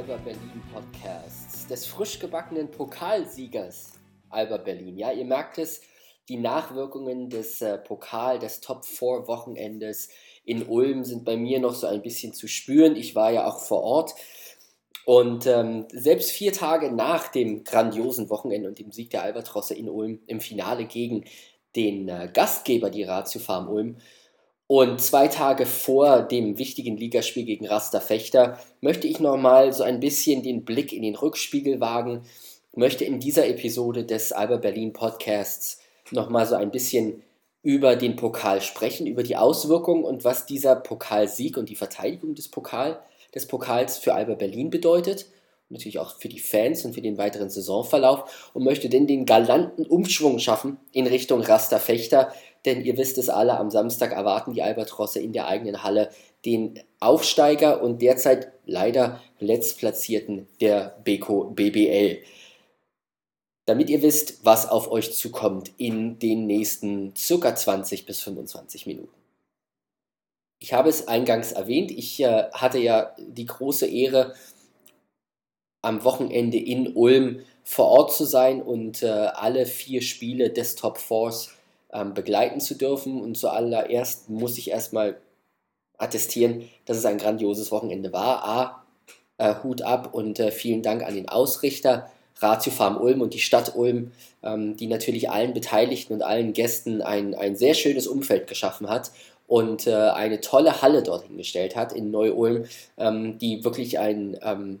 Alba Berlin Podcasts, des frisch gebackenen Pokalsiegers Alba Berlin. Ja, ihr merkt es, die Nachwirkungen des äh, Pokal, des Top 4 Wochenendes in Ulm sind bei mir noch so ein bisschen zu spüren. Ich war ja auch vor Ort. Und ähm, selbst vier Tage nach dem grandiosen Wochenende und dem Sieg der Albatrosse in Ulm im Finale gegen den äh, Gastgeber, die Ratio Farm Ulm, und zwei Tage vor dem wichtigen Ligaspiel gegen Raster Fechter möchte ich nochmal so ein bisschen den Blick in den Rückspiegel wagen, möchte in dieser Episode des Alba Berlin Podcasts nochmal so ein bisschen über den Pokal sprechen, über die Auswirkungen und was dieser Pokalsieg und die Verteidigung des, Pokal, des Pokals für Alba Berlin bedeutet. Natürlich auch für die Fans und für den weiteren Saisonverlauf und möchte denn den galanten Umschwung schaffen in Richtung Raster Fechter, denn ihr wisst es alle, am Samstag erwarten die Albatrosse in der eigenen Halle den Aufsteiger und derzeit leider letztplatzierten der Beko BBL. Damit ihr wisst, was auf euch zukommt in den nächsten circa 20 bis 25 Minuten. Ich habe es eingangs erwähnt, ich äh, hatte ja die große Ehre, am Wochenende in Ulm vor Ort zu sein und äh, alle vier Spiele des Top Force ähm, begleiten zu dürfen. Und zuallererst muss ich erstmal attestieren, dass es ein grandioses Wochenende war. A, äh, Hut ab und äh, vielen Dank an den Ausrichter Ratio Farm Ulm und die Stadt Ulm, ähm, die natürlich allen Beteiligten und allen Gästen ein, ein sehr schönes Umfeld geschaffen hat und äh, eine tolle Halle dorthin gestellt hat in Neu-Ulm, ähm, die wirklich ein ähm,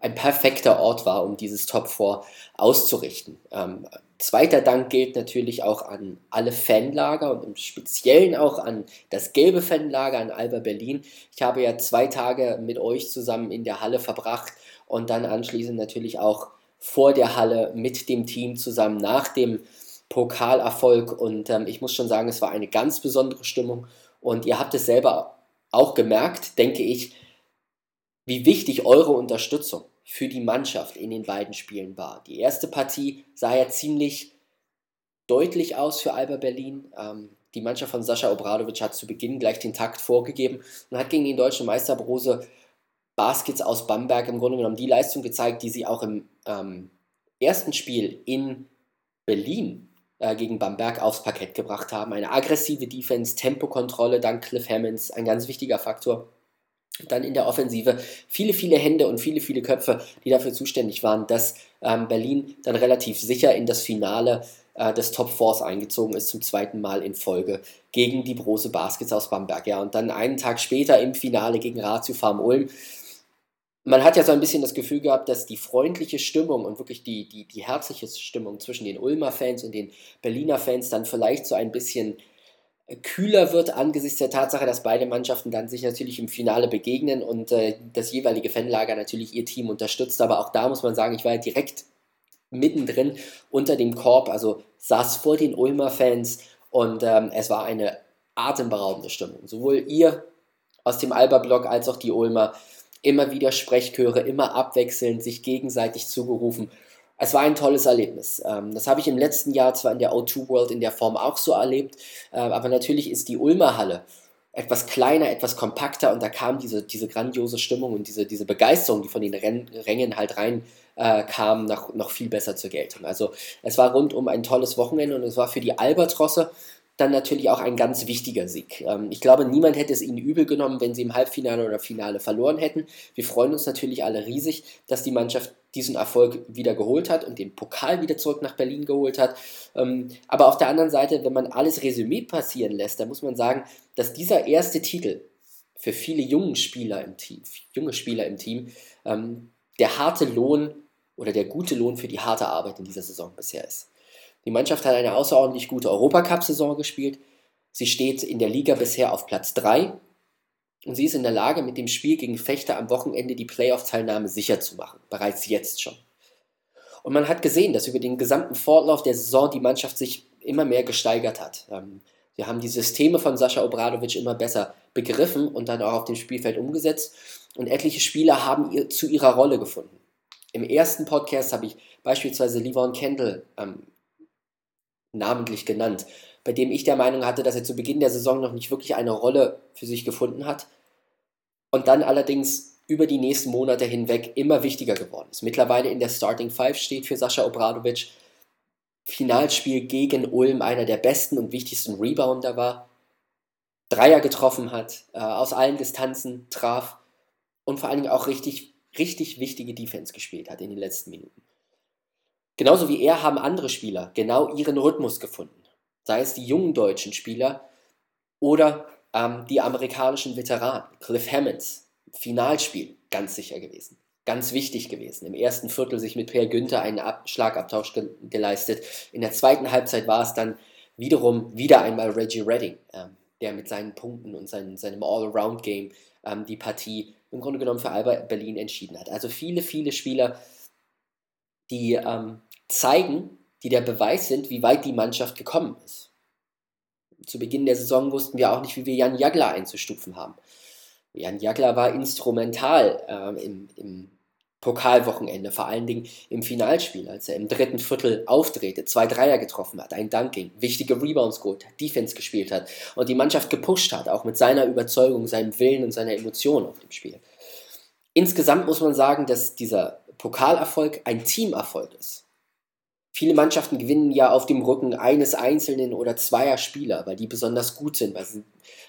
ein perfekter Ort war, um dieses Top 4 auszurichten. Ähm, zweiter Dank gilt natürlich auch an alle Fanlager und im Speziellen auch an das gelbe Fanlager an Alba Berlin. Ich habe ja zwei Tage mit euch zusammen in der Halle verbracht und dann anschließend natürlich auch vor der Halle mit dem Team zusammen nach dem Pokalerfolg und ähm, ich muss schon sagen, es war eine ganz besondere Stimmung und ihr habt es selber auch gemerkt, denke ich, wie wichtig eure Unterstützung für die Mannschaft in den beiden Spielen war. Die erste Partie sah ja ziemlich deutlich aus für Alba Berlin. Ähm, die Mannschaft von Sascha Obradovic hat zu Beginn gleich den Takt vorgegeben und hat gegen den deutschen Meister Brose Baskets aus Bamberg im Grunde genommen die Leistung gezeigt, die sie auch im ähm, ersten Spiel in Berlin äh, gegen Bamberg aufs Parkett gebracht haben. Eine aggressive Defense, Tempokontrolle dank Cliff Hammonds, ein ganz wichtiger Faktor dann in der Offensive viele, viele Hände und viele, viele Köpfe, die dafür zuständig waren, dass ähm, Berlin dann relativ sicher in das Finale äh, des Top Fours eingezogen ist, zum zweiten Mal in Folge gegen die Brose Baskets aus Bamberg. Ja, und dann einen Tag später im Finale gegen Ratio Farm Ulm. Man hat ja so ein bisschen das Gefühl gehabt, dass die freundliche Stimmung und wirklich die, die, die herzliche Stimmung zwischen den Ulmer Fans und den Berliner Fans dann vielleicht so ein bisschen kühler wird angesichts der Tatsache, dass beide Mannschaften dann sich natürlich im Finale begegnen und äh, das jeweilige Fanlager natürlich ihr Team unterstützt. Aber auch da muss man sagen, ich war ja direkt mittendrin unter dem Korb, also saß vor den Ulmer Fans und ähm, es war eine atemberaubende Stimmung. Sowohl ihr aus dem Alba-Block als auch die Ulmer immer wieder Sprechchöre, immer abwechselnd, sich gegenseitig zugerufen es war ein tolles Erlebnis. Ähm, das habe ich im letzten Jahr zwar in der O2 World in der Form auch so erlebt, äh, aber natürlich ist die Ulmer Halle etwas kleiner, etwas kompakter und da kam diese, diese grandiose Stimmung und diese, diese Begeisterung, die von den Rängen halt rein äh, kam, noch, noch viel besser zur Geltung. Also es war rundum ein tolles Wochenende und es war für die Albatrosse dann natürlich auch ein ganz wichtiger Sieg. Ähm, ich glaube, niemand hätte es ihnen übel genommen, wenn sie im Halbfinale oder Finale verloren hätten. Wir freuen uns natürlich alle riesig, dass die Mannschaft diesen Erfolg wieder geholt hat und den Pokal wieder zurück nach Berlin geholt hat. Ähm, aber auf der anderen Seite, wenn man alles Resümee passieren lässt, dann muss man sagen, dass dieser erste Titel für viele junge Spieler im Team, junge Spieler im Team, ähm, der harte Lohn oder der gute Lohn für die harte Arbeit in dieser Saison bisher ist. Die Mannschaft hat eine außerordentlich gute Europacup-Saison gespielt. Sie steht in der Liga bisher auf Platz 3 und sie ist in der Lage, mit dem Spiel gegen Fechter am Wochenende die Playoff-Teilnahme sicher zu machen. Bereits jetzt schon. Und man hat gesehen, dass über den gesamten Fortlauf der Saison die Mannschaft sich immer mehr gesteigert hat. Ähm, wir haben die Systeme von Sascha Obradovic immer besser begriffen und dann auch auf dem Spielfeld umgesetzt. Und etliche Spieler haben ihr, zu ihrer Rolle gefunden. Im ersten Podcast habe ich beispielsweise Livon Kendall ähm, namentlich genannt, bei dem ich der Meinung hatte, dass er zu Beginn der Saison noch nicht wirklich eine Rolle für sich gefunden hat und dann allerdings über die nächsten Monate hinweg immer wichtiger geworden ist. Mittlerweile in der Starting Five steht für Sascha Obradovic. Finalspiel gegen Ulm einer der besten und wichtigsten Rebounder war. Dreier getroffen hat, äh, aus allen Distanzen traf und vor allen Dingen auch richtig, richtig wichtige Defense gespielt hat in den letzten Minuten. Genauso wie er haben andere Spieler genau ihren Rhythmus gefunden. Sei es die jungen deutschen Spieler oder ähm, die amerikanischen Veteranen. Cliff Hammonds, Finalspiel, ganz sicher gewesen. Ganz wichtig gewesen. Im ersten Viertel sich mit Per Günther einen Ab Schlagabtausch ge geleistet. In der zweiten Halbzeit war es dann wiederum wieder einmal Reggie Redding, äh, der mit seinen Punkten und seinen, seinem All-Around-Game ähm, die Partie im Grunde genommen für Alba Berlin entschieden hat. Also viele, viele Spieler, die ähm, zeigen, die der Beweis sind, wie weit die Mannschaft gekommen ist. Zu Beginn der Saison wussten wir auch nicht, wie wir Jan Jagler einzustufen haben. Jan Jagler war instrumental äh, im, im Pokalwochenende, vor allen Dingen im Finalspiel, als er im dritten Viertel aufdrehte, zwei Dreier getroffen hat, ein Dunking, wichtige Rebounds geholt hat, Defense gespielt hat und die Mannschaft gepusht hat, auch mit seiner Überzeugung, seinem Willen und seiner Emotion auf dem Spiel. Insgesamt muss man sagen, dass dieser Pokalerfolg ein Teamerfolg ist. Viele Mannschaften gewinnen ja auf dem Rücken eines einzelnen oder zweier Spieler, weil die besonders gut sind, weil sie,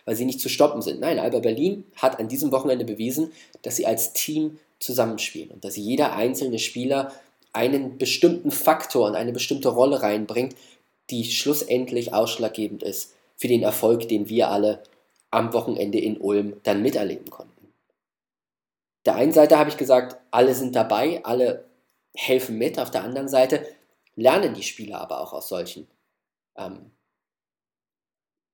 weil sie nicht zu stoppen sind. Nein, Alba Berlin hat an diesem Wochenende bewiesen, dass sie als Team zusammenspielen und dass jeder einzelne Spieler einen bestimmten Faktor und eine bestimmte Rolle reinbringt, die schlussendlich ausschlaggebend ist für den Erfolg, den wir alle am Wochenende in Ulm dann miterleben konnten. Der einen Seite habe ich gesagt, alle sind dabei, alle helfen mit. Auf der anderen Seite lernen die Spieler aber auch aus solchen ähm,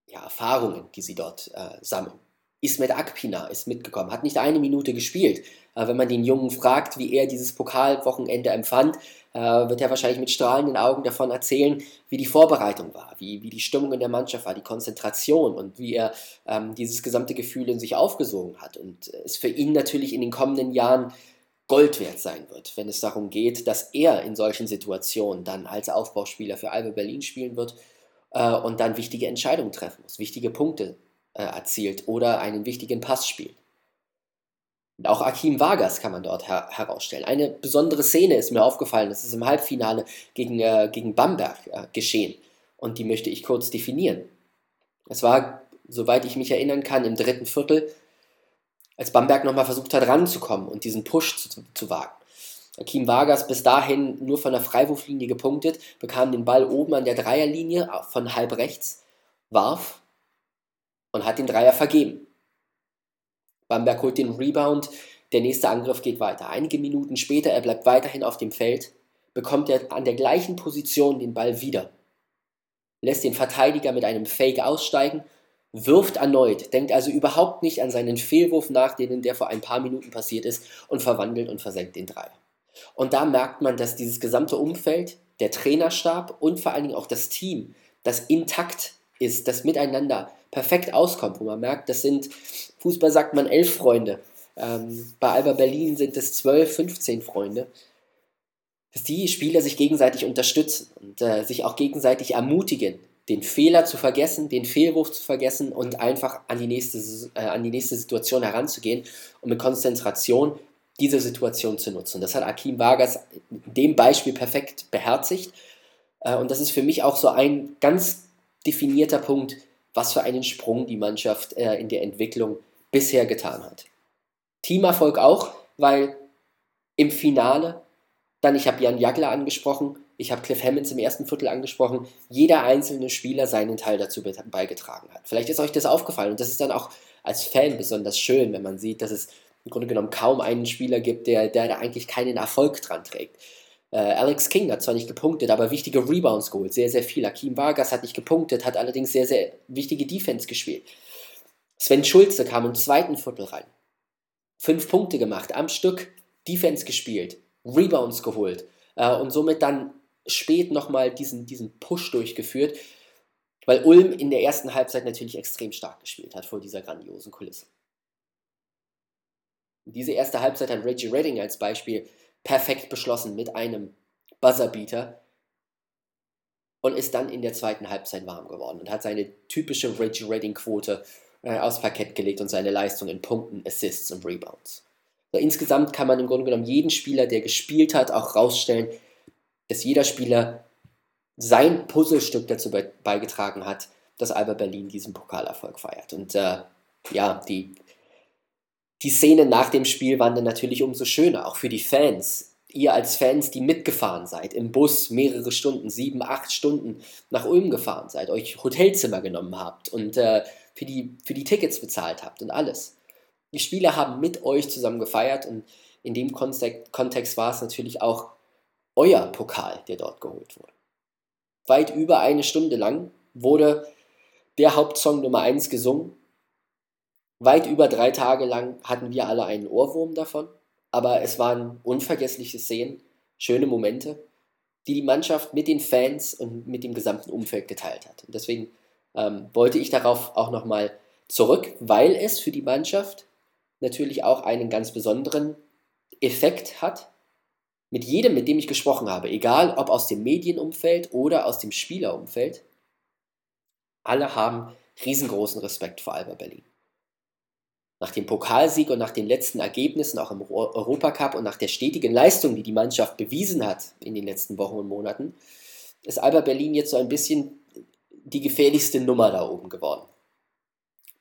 ja, Erfahrungen, die sie dort äh, sammeln. Ismet Akpina ist mitgekommen, hat nicht eine Minute gespielt. Äh, wenn man den Jungen fragt, wie er dieses Pokalwochenende empfand, äh, wird er wahrscheinlich mit strahlenden Augen davon erzählen, wie die Vorbereitung war, wie, wie die Stimmung in der Mannschaft war, die Konzentration und wie er ähm, dieses gesamte Gefühl in sich aufgesogen hat. Und es für ihn natürlich in den kommenden Jahren Gold wert sein wird, wenn es darum geht, dass er in solchen Situationen dann als Aufbauspieler für Alba Berlin spielen wird äh, und dann wichtige Entscheidungen treffen muss, wichtige Punkte äh, erzielt oder einen wichtigen Pass spielt. Und auch Akim Vargas kann man dort her herausstellen. Eine besondere Szene ist mir aufgefallen, das ist im Halbfinale gegen, äh, gegen Bamberg äh, geschehen. Und die möchte ich kurz definieren. Es war, soweit ich mich erinnern kann, im dritten Viertel, als Bamberg nochmal versucht hat, ranzukommen und diesen Push zu, zu wagen. Akim Vargas bis dahin nur von der Freiwurflinie gepunktet, bekam den Ball oben an der Dreierlinie äh, von halb rechts, warf und hat den Dreier vergeben. Bamberg holt den Rebound, der nächste Angriff geht weiter. Einige Minuten später, er bleibt weiterhin auf dem Feld, bekommt er an der gleichen Position den Ball wieder, lässt den Verteidiger mit einem Fake aussteigen, wirft erneut, denkt also überhaupt nicht an seinen Fehlwurf nach, den der vor ein paar Minuten passiert ist, und verwandelt und versenkt den Dreier. Und da merkt man, dass dieses gesamte Umfeld, der Trainerstab und vor allen Dingen auch das Team, das intakt ist, das miteinander perfekt auskommt, wo man merkt, das sind, Fußball sagt man, elf Freunde. Ähm, bei Alba Berlin sind es zwölf, 15 Freunde. Dass die Spieler sich gegenseitig unterstützen und äh, sich auch gegenseitig ermutigen, den Fehler zu vergessen, den Fehlwurf zu vergessen und einfach an die nächste, äh, an die nächste Situation heranzugehen und mit Konzentration diese Situation zu nutzen. Das hat Akim Vargas in dem Beispiel perfekt beherzigt. Äh, und das ist für mich auch so ein ganz definierter Punkt, was für einen Sprung die Mannschaft äh, in der Entwicklung bisher getan hat. Teamerfolg auch, weil im Finale, dann ich habe Jan Jagler angesprochen, ich habe Cliff Hammonds im ersten Viertel angesprochen, jeder einzelne Spieler seinen Teil dazu beigetragen hat. Vielleicht ist euch das aufgefallen und das ist dann auch als Fan besonders schön, wenn man sieht, dass es im Grunde genommen kaum einen Spieler gibt, der, der da eigentlich keinen Erfolg dran trägt. Äh, Alex King hat zwar nicht gepunktet, aber wichtige Rebounds geholt, sehr, sehr viel. Akim Vargas hat nicht gepunktet, hat allerdings sehr, sehr wichtige Defense gespielt. Sven Schulze kam im zweiten Viertel rein. Fünf Punkte gemacht, am Stück Defense gespielt, Rebounds geholt äh, und somit dann spät nochmal diesen, diesen Push durchgeführt, weil Ulm in der ersten Halbzeit natürlich extrem stark gespielt hat vor dieser grandiosen Kulisse. Diese erste Halbzeit hat Reggie Redding als Beispiel perfekt beschlossen mit einem Buzzerbeater und ist dann in der zweiten Halbzeit warm geworden und hat seine typische Reggie Redding Quote äh, aufs Parkett gelegt und seine Leistung in Punkten, Assists und Rebounds. So, insgesamt kann man im Grunde genommen jeden Spieler, der gespielt hat, auch rausstellen, dass jeder Spieler sein Puzzlestück dazu beigetragen hat, dass Alba Berlin diesen Pokalerfolg feiert. Und äh, ja, die, die Szenen nach dem Spiel waren dann natürlich umso schöner, auch für die Fans. Ihr als Fans, die mitgefahren seid, im Bus mehrere Stunden, sieben, acht Stunden nach Ulm gefahren seid, euch Hotelzimmer genommen habt und äh, für, die, für die Tickets bezahlt habt und alles. Die Spieler haben mit euch zusammen gefeiert und in dem Kontext war es natürlich auch euer Pokal, der dort geholt wurde. Weit über eine Stunde lang wurde der Hauptsong Nummer 1 gesungen. Weit über drei Tage lang hatten wir alle einen Ohrwurm davon, aber es waren unvergessliche Szenen, schöne Momente, die die Mannschaft mit den Fans und mit dem gesamten Umfeld geteilt hat. Und deswegen ähm, wollte ich darauf auch nochmal zurück, weil es für die Mannschaft natürlich auch einen ganz besonderen Effekt hat. Mit jedem, mit dem ich gesprochen habe, egal ob aus dem Medienumfeld oder aus dem Spielerumfeld, alle haben riesengroßen Respekt vor Alba Berlin. Nach dem Pokalsieg und nach den letzten Ergebnissen, auch im Europacup und nach der stetigen Leistung, die die Mannschaft bewiesen hat in den letzten Wochen und Monaten, ist Alba Berlin jetzt so ein bisschen die gefährlichste Nummer da oben geworden.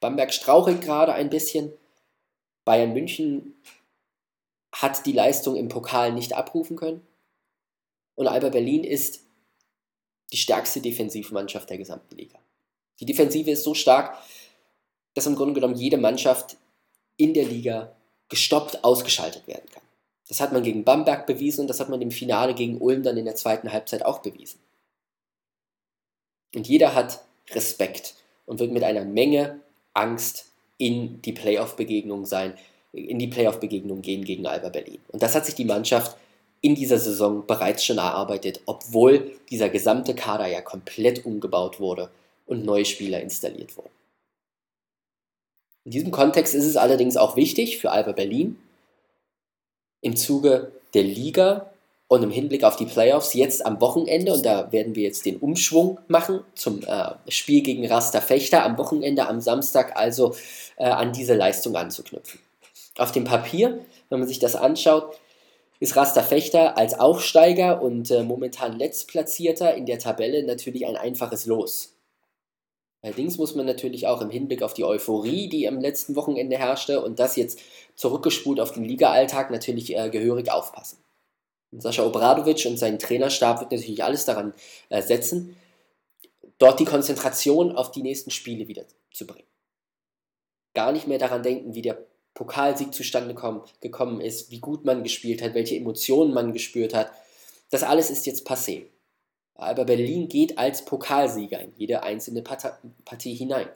Bamberg strauchelt gerade ein bisschen. Bayern München hat die Leistung im Pokal nicht abrufen können. Und Alba Berlin ist die stärkste Defensivmannschaft der gesamten Liga. Die Defensive ist so stark, dass im Grunde genommen jede Mannschaft in der Liga gestoppt ausgeschaltet werden kann. Das hat man gegen Bamberg bewiesen und das hat man im Finale gegen Ulm dann in der zweiten Halbzeit auch bewiesen. Und jeder hat Respekt und wird mit einer Menge Angst in die Playoff-Begegnung sein, in die Playoff-Begegnung gehen gegen Alba Berlin. Und das hat sich die Mannschaft in dieser Saison bereits schon erarbeitet, obwohl dieser gesamte Kader ja komplett umgebaut wurde und neue Spieler installiert wurden. In diesem Kontext ist es allerdings auch wichtig für Alba Berlin, im Zuge der Liga und im Hinblick auf die Playoffs jetzt am Wochenende, und da werden wir jetzt den Umschwung machen zum äh, Spiel gegen Rasta Fechter, am Wochenende, am Samstag also äh, an diese Leistung anzuknüpfen. Auf dem Papier, wenn man sich das anschaut, ist Rasta Fechter als Aufsteiger und äh, momentan Letztplatzierter in der Tabelle natürlich ein einfaches Los. Allerdings muss man natürlich auch im Hinblick auf die Euphorie, die am letzten Wochenende herrschte und das jetzt zurückgespult auf den Liga-Alltag natürlich äh, gehörig aufpassen. Und Sascha Obradovic und sein Trainerstab wird natürlich alles daran äh, setzen, dort die Konzentration auf die nächsten Spiele wieder zu bringen. Gar nicht mehr daran denken, wie der Pokalsieg zustande kommen, gekommen ist, wie gut man gespielt hat, welche Emotionen man gespürt hat. Das alles ist jetzt passé. Aber Berlin geht als Pokalsieger in jede einzelne Partie hinein.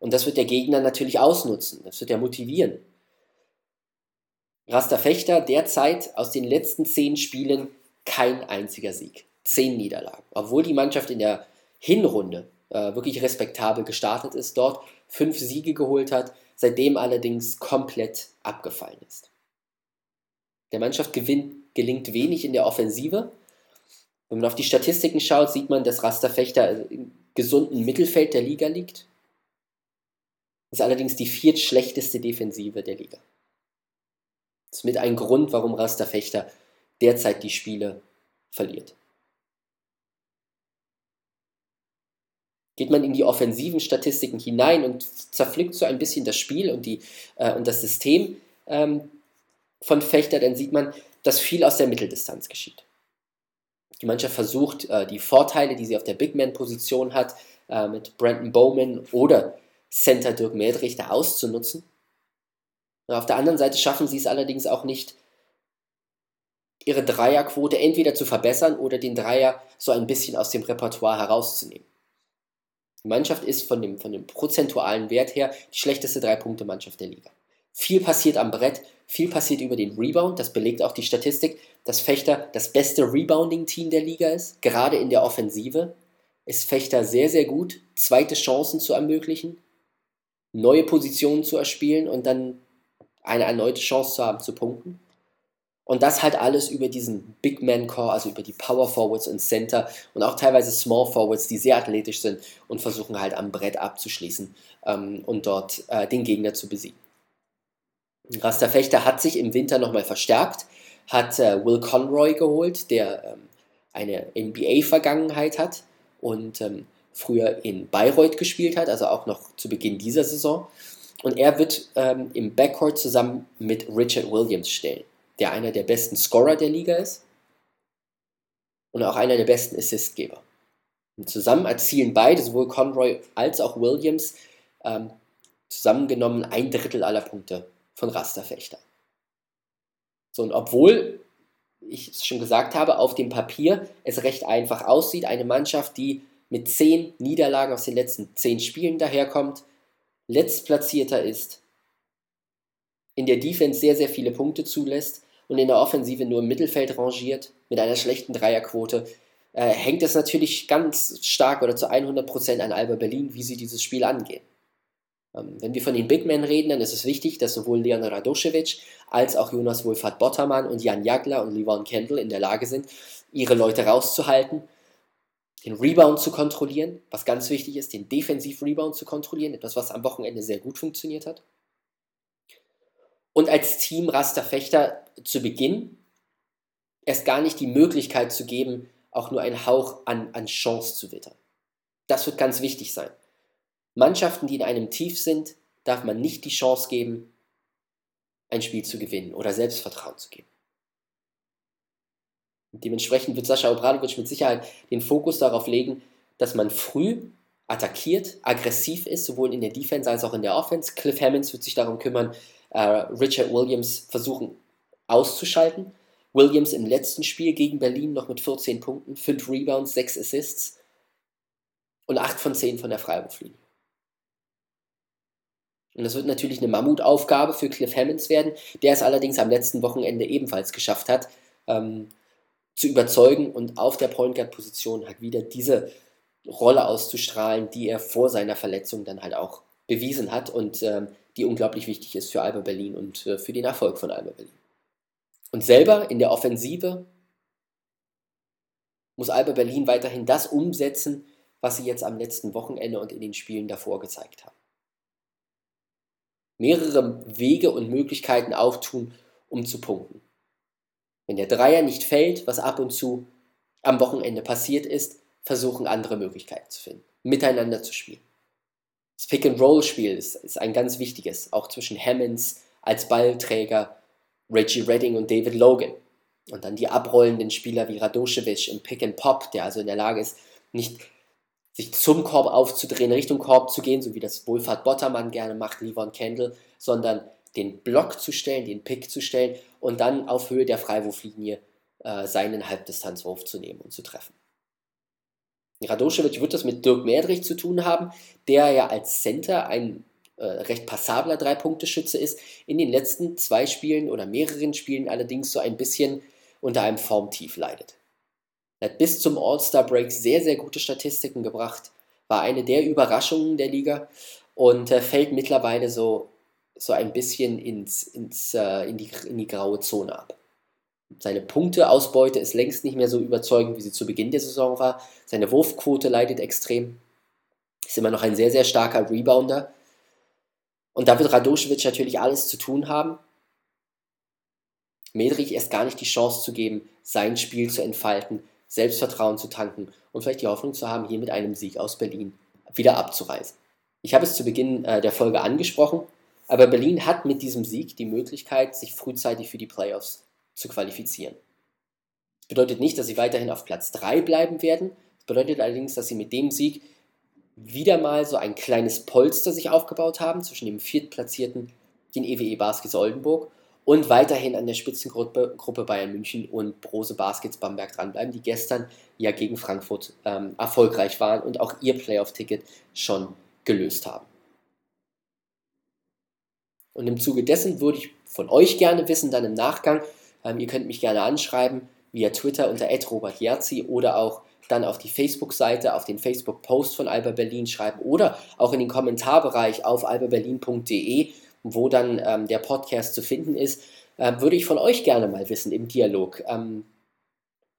Und das wird der Gegner natürlich ausnutzen. Das wird er motivieren. Rasta Fechter derzeit aus den letzten zehn Spielen kein einziger Sieg. Zehn Niederlagen. Obwohl die Mannschaft in der Hinrunde äh, wirklich respektabel gestartet ist, dort fünf Siege geholt hat, seitdem allerdings komplett abgefallen ist. Der Mannschaft gewinnt, gelingt wenig in der Offensive wenn man auf die Statistiken schaut, sieht man, dass Rasterfechter im gesunden Mittelfeld der Liga liegt. Das ist allerdings die viertschlechteste Defensive der Liga. Das ist mit ein Grund, warum Rasterfechter derzeit die Spiele verliert. Geht man in die offensiven Statistiken hinein und zerpflückt so ein bisschen das Spiel und, die, äh, und das System ähm, von Fechter, dann sieht man, dass viel aus der Mitteldistanz geschieht. Die Mannschaft versucht, äh, die Vorteile, die sie auf der Big Man-Position hat, äh, mit Brandon Bowman oder Center Dirk Mädrichter auszunutzen. auf der anderen Seite schaffen sie es allerdings auch nicht, ihre Dreierquote entweder zu verbessern oder den Dreier so ein bisschen aus dem Repertoire herauszunehmen. Die Mannschaft ist von dem, von dem prozentualen Wert her die schlechteste Drei-Punkte-Mannschaft der Liga. Viel passiert am Brett, viel passiert über den Rebound, das belegt auch die Statistik, dass Fechter das beste Rebounding-Team der Liga ist. Gerade in der Offensive ist Fechter sehr, sehr gut, zweite Chancen zu ermöglichen, neue Positionen zu erspielen und dann eine erneute Chance zu haben zu punkten. Und das halt alles über diesen Big Man Core, also über die Power Forwards und Center und auch teilweise Small Forwards, die sehr athletisch sind und versuchen halt am Brett abzuschließen ähm, und dort äh, den Gegner zu besiegen. Rasta Fechter hat sich im Winter nochmal verstärkt, hat äh, Will Conroy geholt, der ähm, eine NBA-Vergangenheit hat und ähm, früher in Bayreuth gespielt hat, also auch noch zu Beginn dieser Saison. Und er wird ähm, im Backcourt zusammen mit Richard Williams stellen, der einer der besten Scorer der Liga ist und auch einer der besten Assistgeber. Und zusammen erzielen beide, sowohl Conroy als auch Williams, ähm, zusammengenommen ein Drittel aller Punkte von Rasterfechter. So, und obwohl ich es schon gesagt habe, auf dem Papier es recht einfach aussieht, eine Mannschaft, die mit zehn Niederlagen aus den letzten zehn Spielen daherkommt, letztplatzierter ist, in der Defense sehr, sehr viele Punkte zulässt und in der Offensive nur im Mittelfeld rangiert, mit einer schlechten Dreierquote, äh, hängt es natürlich ganz stark oder zu 100% an Alba Berlin, wie sie dieses Spiel angehen. Ähm, wenn wir von den Big Men reden, dann ist es wichtig, dass sowohl Leon Radoschewitsch als auch Jonas Wohlfahrt Bottermann und Jan Jagler und Livon Kendall in der Lage sind, ihre Leute rauszuhalten, den Rebound zu kontrollieren, was ganz wichtig ist, den Defensiv-Rebound zu kontrollieren, etwas, was am Wochenende sehr gut funktioniert hat. Und als Team Raster Fechter zu Beginn erst gar nicht die Möglichkeit zu geben, auch nur einen Hauch an, an Chance zu wittern. Das wird ganz wichtig sein. Mannschaften, die in einem Tief sind, darf man nicht die Chance geben, ein Spiel zu gewinnen oder Selbstvertrauen zu geben. Dementsprechend wird Sascha Obradovic mit Sicherheit den Fokus darauf legen, dass man früh attackiert, aggressiv ist, sowohl in der Defense als auch in der Offense. Cliff Hammonds wird sich darum kümmern, äh, Richard Williams versuchen auszuschalten. Williams im letzten Spiel gegen Berlin noch mit 14 Punkten, 5 Rebounds, 6 Assists und 8 von 10 von der Freiwurflinie. Und das wird natürlich eine Mammutaufgabe für Cliff Hammonds werden, der es allerdings am letzten Wochenende ebenfalls geschafft hat, ähm, zu überzeugen und auf der Point Guard Position halt wieder diese Rolle auszustrahlen, die er vor seiner Verletzung dann halt auch bewiesen hat und ähm, die unglaublich wichtig ist für Alba Berlin und äh, für den Erfolg von Alba Berlin. Und selber in der Offensive muss Alba Berlin weiterhin das umsetzen, was sie jetzt am letzten Wochenende und in den Spielen davor gezeigt haben. Mehrere Wege und Möglichkeiten auftun, um zu punkten. Wenn der Dreier nicht fällt, was ab und zu am Wochenende passiert ist, versuchen andere Möglichkeiten zu finden, miteinander zu spielen. Das Pick-and-Roll-Spiel ist, ist ein ganz wichtiges, auch zwischen Hammonds als Ballträger Reggie Redding und David Logan. Und dann die abrollenden Spieler wie Radoschewitsch im Pick and Pop, der also in der Lage ist, nicht sich zum Korb aufzudrehen, Richtung Korb zu gehen, so wie das Wohlfahrt Bottermann gerne macht, Livon Kendall, sondern den Block zu stellen, den Pick zu stellen und dann auf Höhe der Freiwurflinie äh, seinen Halbdistanzwurf zu nehmen und zu treffen. Radoschewitsch wird das mit Dirk Merdrich zu tun haben, der ja als Center ein äh, recht passabler Drei-Punkte-Schütze ist, in den letzten zwei Spielen oder mehreren Spielen allerdings so ein bisschen unter einem Formtief leidet. Er hat bis zum All-Star-Break sehr, sehr gute Statistiken gebracht, war eine der Überraschungen der Liga und äh, fällt mittlerweile so, so ein bisschen ins, ins, äh, in, die, in die graue Zone ab. Seine Punkteausbeute ist längst nicht mehr so überzeugend, wie sie zu Beginn der Saison war. Seine Wurfquote leidet extrem. Ist immer noch ein sehr, sehr starker Rebounder. Und da wird Radoschewitsch natürlich alles zu tun haben, Medrich erst gar nicht die Chance zu geben, sein Spiel zu entfalten, Selbstvertrauen zu tanken und vielleicht die Hoffnung zu haben, hier mit einem Sieg aus Berlin wieder abzureisen. Ich habe es zu Beginn äh, der Folge angesprochen, aber Berlin hat mit diesem Sieg die Möglichkeit, sich frühzeitig für die Playoffs zu qualifizieren. Das bedeutet nicht, dass sie weiterhin auf Platz 3 bleiben werden. Das bedeutet allerdings, dass sie mit dem Sieg wieder mal so ein kleines Polster sich aufgebaut haben zwischen dem viertplatzierten, den EWE Baskets Oldenburg und weiterhin an der Spitzengruppe Gruppe Bayern München und Brose Baskets Bamberg dranbleiben, die gestern ja gegen Frankfurt ähm, erfolgreich waren und auch ihr Playoff-Ticket schon gelöst haben. Und im Zuge dessen würde ich von euch gerne wissen, dann im Nachgang, ähm, ihr könnt mich gerne anschreiben via Twitter unter @robertjerzi oder auch dann auf die Facebook-Seite, auf den Facebook-Post von Alba Berlin schreiben oder auch in den Kommentarbereich auf albaberlin.de, wo dann ähm, der Podcast zu finden ist, äh, würde ich von euch gerne mal wissen im Dialog. Ähm,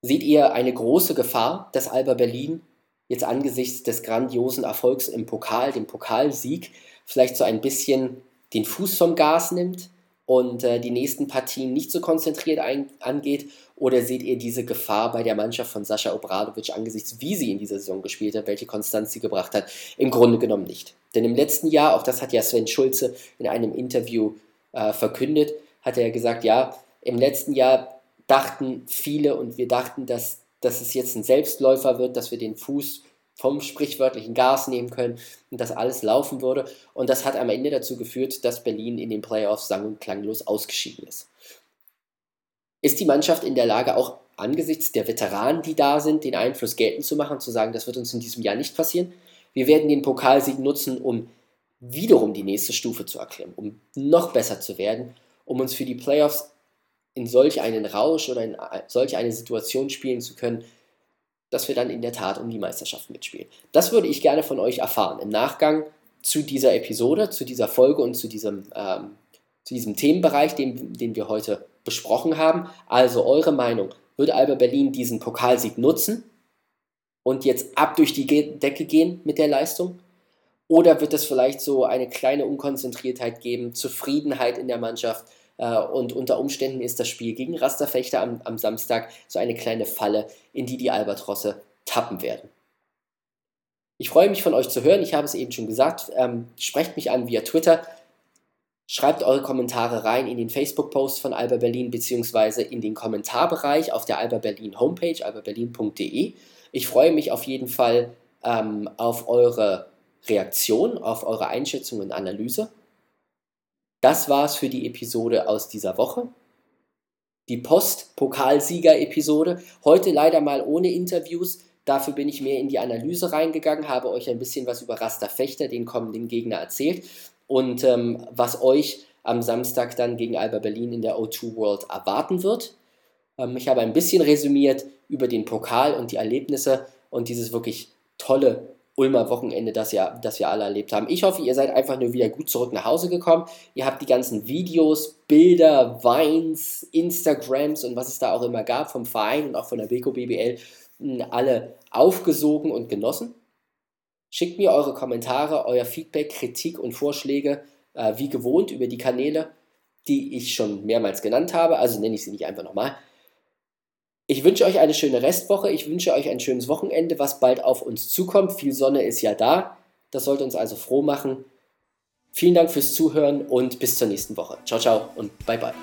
seht ihr eine große Gefahr, dass Alba Berlin jetzt angesichts des grandiosen Erfolgs im Pokal, dem Pokalsieg, vielleicht so ein bisschen den Fuß vom Gas nimmt und äh, die nächsten Partien nicht so konzentriert ein, angeht? Oder seht ihr diese Gefahr bei der Mannschaft von Sascha Obradovic angesichts, wie sie in dieser Saison gespielt hat, welche Konstanz sie gebracht hat? Im Grunde genommen nicht. Denn im letzten Jahr, auch das hat ja Sven Schulze in einem Interview äh, verkündet, hat er gesagt, ja, im letzten Jahr dachten viele und wir dachten, dass, dass es jetzt ein Selbstläufer wird, dass wir den Fuß vom sprichwörtlichen Gas nehmen können und dass alles laufen würde. Und das hat am Ende dazu geführt, dass Berlin in den Playoffs sang- und klanglos ausgeschieden ist. Ist die Mannschaft in der Lage, auch angesichts der Veteranen, die da sind, den Einfluss geltend zu machen zu sagen, das wird uns in diesem Jahr nicht passieren? Wir werden den Pokalsieg nutzen, um wiederum die nächste Stufe zu erklimmen, um noch besser zu werden, um uns für die Playoffs in solch einen Rausch oder in solch eine Situation spielen zu können, dass wir dann in der Tat um die Meisterschaft mitspielen. Das würde ich gerne von euch erfahren im Nachgang zu dieser Episode, zu dieser Folge und zu diesem, ähm, zu diesem Themenbereich, den, den wir heute besprochen haben. Also eure Meinung, wird Alba Berlin diesen Pokalsieg nutzen und jetzt ab durch die Decke gehen mit der Leistung? Oder wird es vielleicht so eine kleine Unkonzentriertheit geben, Zufriedenheit in der Mannschaft, äh, und unter Umständen ist das Spiel gegen Rasterfechter am, am Samstag so eine kleine Falle, in die die Albatrosse tappen werden. Ich freue mich von euch zu hören. Ich habe es eben schon gesagt. Ähm, sprecht mich an via Twitter. Schreibt eure Kommentare rein in den Facebook-Post von Alba Berlin beziehungsweise in den Kommentarbereich auf der Alba Berlin Homepage, albaberlin.de. Ich freue mich auf jeden Fall ähm, auf eure Reaktion, auf eure Einschätzung und Analyse. Das war's für die Episode aus dieser Woche. Die Post-Pokalsieger-Episode. Heute leider mal ohne Interviews. Dafür bin ich mehr in die Analyse reingegangen, habe euch ein bisschen was über Rasta Fechter, den kommenden Gegner, erzählt und ähm, was euch am Samstag dann gegen Alba Berlin in der O2 World erwarten wird. Ähm, ich habe ein bisschen resümiert über den Pokal und die Erlebnisse und dieses wirklich tolle Ulmer Wochenende, das, ja, das wir alle erlebt haben. Ich hoffe, ihr seid einfach nur wieder gut zurück nach Hause gekommen. Ihr habt die ganzen Videos, Bilder, Vines, Instagrams und was es da auch immer gab vom Verein und auch von der Beko BBL hm, alle aufgesogen und genossen. Schickt mir eure Kommentare, euer Feedback, Kritik und Vorschläge äh, wie gewohnt über die Kanäle, die ich schon mehrmals genannt habe. Also nenne ich sie nicht einfach nochmal. Ich wünsche euch eine schöne Restwoche. Ich wünsche euch ein schönes Wochenende, was bald auf uns zukommt. Viel Sonne ist ja da. Das sollte uns also froh machen. Vielen Dank fürs Zuhören und bis zur nächsten Woche. Ciao, ciao und bye, bye.